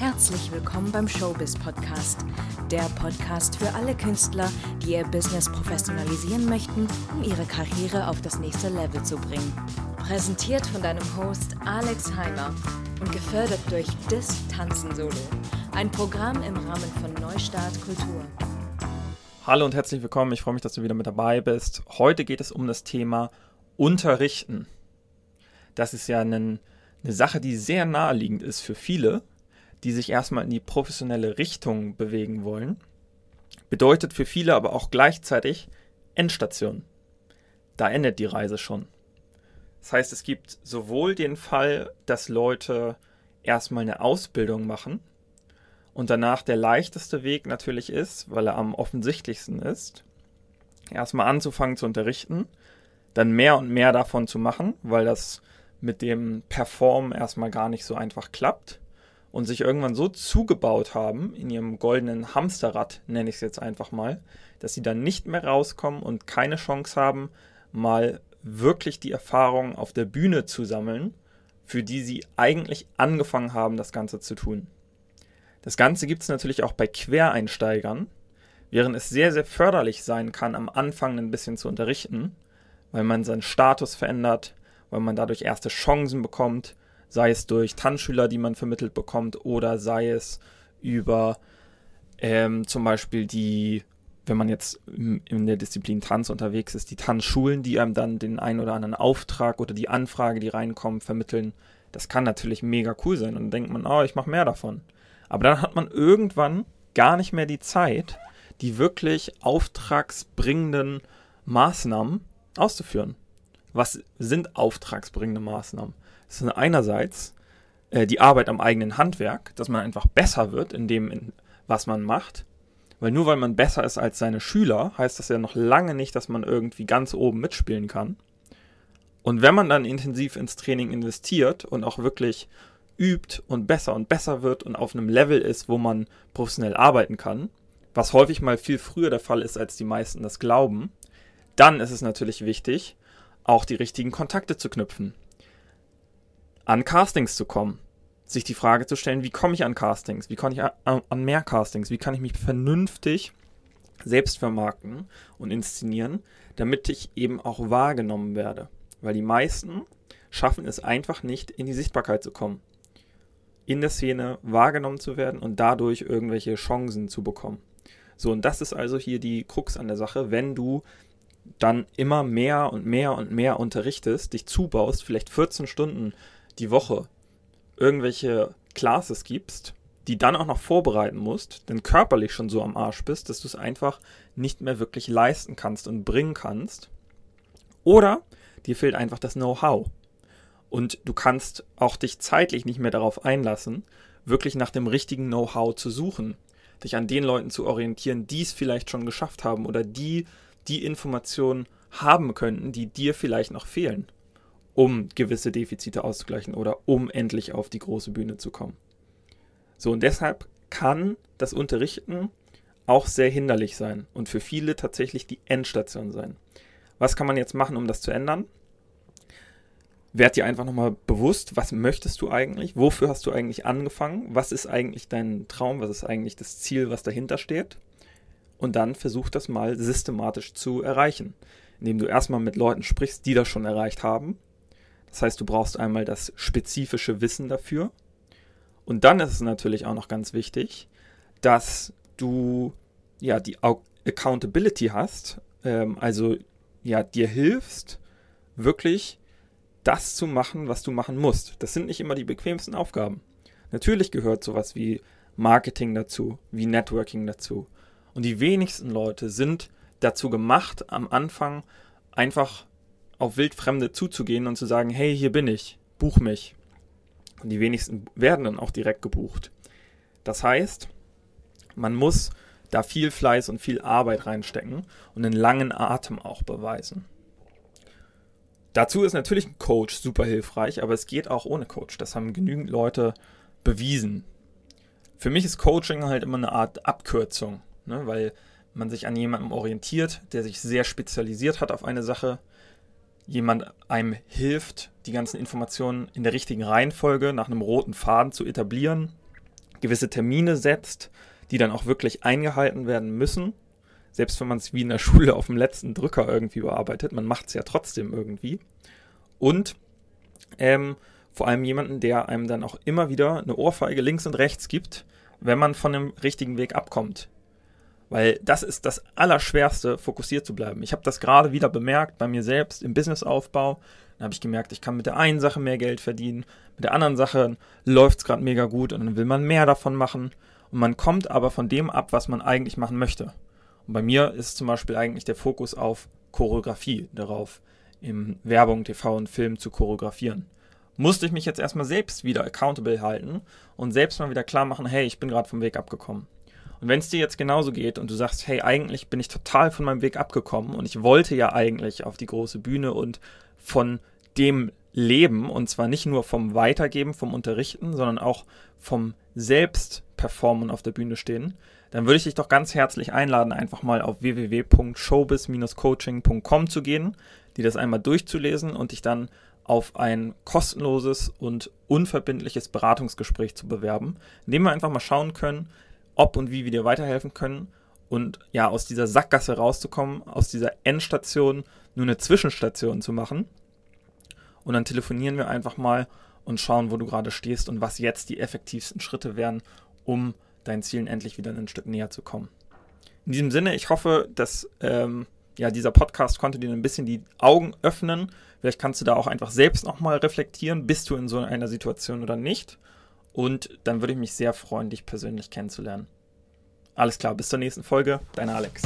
Herzlich willkommen beim Showbiz Podcast, der Podcast für alle Künstler, die ihr Business professionalisieren möchten, um ihre Karriere auf das nächste Level zu bringen. Präsentiert von deinem Host Alex Heimer und gefördert durch Dis Tanzen Solo, ein Programm im Rahmen von Neustart Kultur. Hallo und herzlich willkommen. Ich freue mich, dass du wieder mit dabei bist. Heute geht es um das Thema Unterrichten. Das ist ja ein, eine Sache, die sehr naheliegend ist für viele, die sich erstmal in die professionelle Richtung bewegen wollen. Bedeutet für viele aber auch gleichzeitig Endstation. Da endet die Reise schon. Das heißt, es gibt sowohl den Fall, dass Leute erstmal eine Ausbildung machen und danach der leichteste Weg natürlich ist, weil er am offensichtlichsten ist, erstmal anzufangen zu unterrichten, dann mehr und mehr davon zu machen, weil das mit dem Performen erstmal gar nicht so einfach klappt und sich irgendwann so zugebaut haben in ihrem goldenen Hamsterrad, nenne ich es jetzt einfach mal, dass sie dann nicht mehr rauskommen und keine Chance haben, mal wirklich die Erfahrung auf der Bühne zu sammeln, für die sie eigentlich angefangen haben, das Ganze zu tun. Das Ganze gibt es natürlich auch bei Quereinsteigern, während es sehr, sehr förderlich sein kann, am Anfang ein bisschen zu unterrichten, weil man seinen Status verändert, weil man dadurch erste Chancen bekommt, sei es durch Tanzschüler, die man vermittelt bekommt, oder sei es über ähm, zum Beispiel die, wenn man jetzt in der Disziplin Tanz unterwegs ist, die Tanzschulen, die einem dann den einen oder anderen Auftrag oder die Anfrage, die reinkommt, vermitteln. Das kann natürlich mega cool sein und dann denkt man, oh, ich mache mehr davon. Aber dann hat man irgendwann gar nicht mehr die Zeit, die wirklich auftragsbringenden Maßnahmen auszuführen. Was sind auftragsbringende Maßnahmen? Das sind einerseits äh, die Arbeit am eigenen Handwerk, dass man einfach besser wird in dem, in, was man macht. Weil nur weil man besser ist als seine Schüler, heißt das ja noch lange nicht, dass man irgendwie ganz oben mitspielen kann. Und wenn man dann intensiv ins Training investiert und auch wirklich übt und besser und besser wird und auf einem Level ist, wo man professionell arbeiten kann, was häufig mal viel früher der Fall ist, als die meisten das glauben, dann ist es natürlich wichtig, auch die richtigen Kontakte zu knüpfen an Castings zu kommen. Sich die Frage zu stellen, wie komme ich an Castings? Wie komme ich an mehr Castings? Wie kann ich mich vernünftig selbst vermarkten und inszenieren, damit ich eben auch wahrgenommen werde? Weil die meisten schaffen es einfach nicht, in die Sichtbarkeit zu kommen. In der Szene wahrgenommen zu werden und dadurch irgendwelche Chancen zu bekommen. So, und das ist also hier die Krux an der Sache, wenn du dann immer mehr und mehr und mehr unterrichtest, dich zubaust, vielleicht 14 Stunden die Woche irgendwelche Classes gibst, die dann auch noch vorbereiten musst, denn körperlich schon so am Arsch bist, dass du es einfach nicht mehr wirklich leisten kannst und bringen kannst. Oder dir fehlt einfach das Know-how. Und du kannst auch dich zeitlich nicht mehr darauf einlassen, wirklich nach dem richtigen Know-how zu suchen, dich an den Leuten zu orientieren, die es vielleicht schon geschafft haben oder die die Informationen haben könnten, die dir vielleicht noch fehlen um gewisse Defizite auszugleichen oder um endlich auf die große Bühne zu kommen. So, und deshalb kann das Unterrichten auch sehr hinderlich sein und für viele tatsächlich die Endstation sein. Was kann man jetzt machen, um das zu ändern? Werd dir einfach nochmal bewusst, was möchtest du eigentlich? Wofür hast du eigentlich angefangen? Was ist eigentlich dein Traum? Was ist eigentlich das Ziel, was dahinter steht? Und dann versuch das mal systematisch zu erreichen, indem du erstmal mit Leuten sprichst, die das schon erreicht haben das heißt, du brauchst einmal das spezifische Wissen dafür. Und dann ist es natürlich auch noch ganz wichtig, dass du ja die Accountability hast, ähm, also ja dir hilfst, wirklich das zu machen, was du machen musst. Das sind nicht immer die bequemsten Aufgaben. Natürlich gehört sowas wie Marketing dazu, wie Networking dazu. Und die wenigsten Leute sind dazu gemacht, am Anfang einfach auf Wildfremde zuzugehen und zu sagen, hey, hier bin ich, buch mich. Und die wenigsten werden dann auch direkt gebucht. Das heißt, man muss da viel Fleiß und viel Arbeit reinstecken und einen langen Atem auch beweisen. Dazu ist natürlich ein Coach super hilfreich, aber es geht auch ohne Coach. Das haben genügend Leute bewiesen. Für mich ist Coaching halt immer eine Art Abkürzung, ne, weil man sich an jemandem orientiert, der sich sehr spezialisiert hat auf eine Sache jemand einem hilft, die ganzen Informationen in der richtigen Reihenfolge nach einem roten Faden zu etablieren, gewisse Termine setzt, die dann auch wirklich eingehalten werden müssen. Selbst wenn man es wie in der Schule auf dem letzten Drücker irgendwie bearbeitet, man macht es ja trotzdem irgendwie. Und ähm, vor allem jemanden, der einem dann auch immer wieder eine Ohrfeige links und rechts gibt, wenn man von dem richtigen Weg abkommt. Weil das ist das Allerschwerste, fokussiert zu bleiben. Ich habe das gerade wieder bemerkt bei mir selbst im Businessaufbau. Dann habe ich gemerkt, ich kann mit der einen Sache mehr Geld verdienen, mit der anderen Sache läuft es gerade mega gut und dann will man mehr davon machen. Und man kommt aber von dem ab, was man eigentlich machen möchte. Und bei mir ist zum Beispiel eigentlich der Fokus auf Choreografie, darauf im Werbung, TV und Film zu choreografieren. Musste ich mich jetzt erstmal selbst wieder accountable halten und selbst mal wieder klar machen, hey, ich bin gerade vom Weg abgekommen. Und wenn es dir jetzt genauso geht und du sagst, hey, eigentlich bin ich total von meinem Weg abgekommen und ich wollte ja eigentlich auf die große Bühne und von dem Leben und zwar nicht nur vom Weitergeben, vom Unterrichten, sondern auch vom Selbstperformen auf der Bühne stehen, dann würde ich dich doch ganz herzlich einladen, einfach mal auf www.showbiz-coaching.com zu gehen, dir das einmal durchzulesen und dich dann auf ein kostenloses und unverbindliches Beratungsgespräch zu bewerben, in dem wir einfach mal schauen können, ob und wie wir dir weiterhelfen können und ja, aus dieser Sackgasse rauszukommen, aus dieser Endstation nur eine Zwischenstation zu machen. Und dann telefonieren wir einfach mal und schauen, wo du gerade stehst und was jetzt die effektivsten Schritte wären, um deinen Zielen endlich wieder ein Stück näher zu kommen. In diesem Sinne, ich hoffe, dass ähm, ja, dieser Podcast konnte dir ein bisschen die Augen öffnen. Vielleicht kannst du da auch einfach selbst nochmal reflektieren, bist du in so einer Situation oder nicht. Und dann würde ich mich sehr freuen, dich persönlich kennenzulernen. Alles klar, bis zur nächsten Folge. Dein Alex.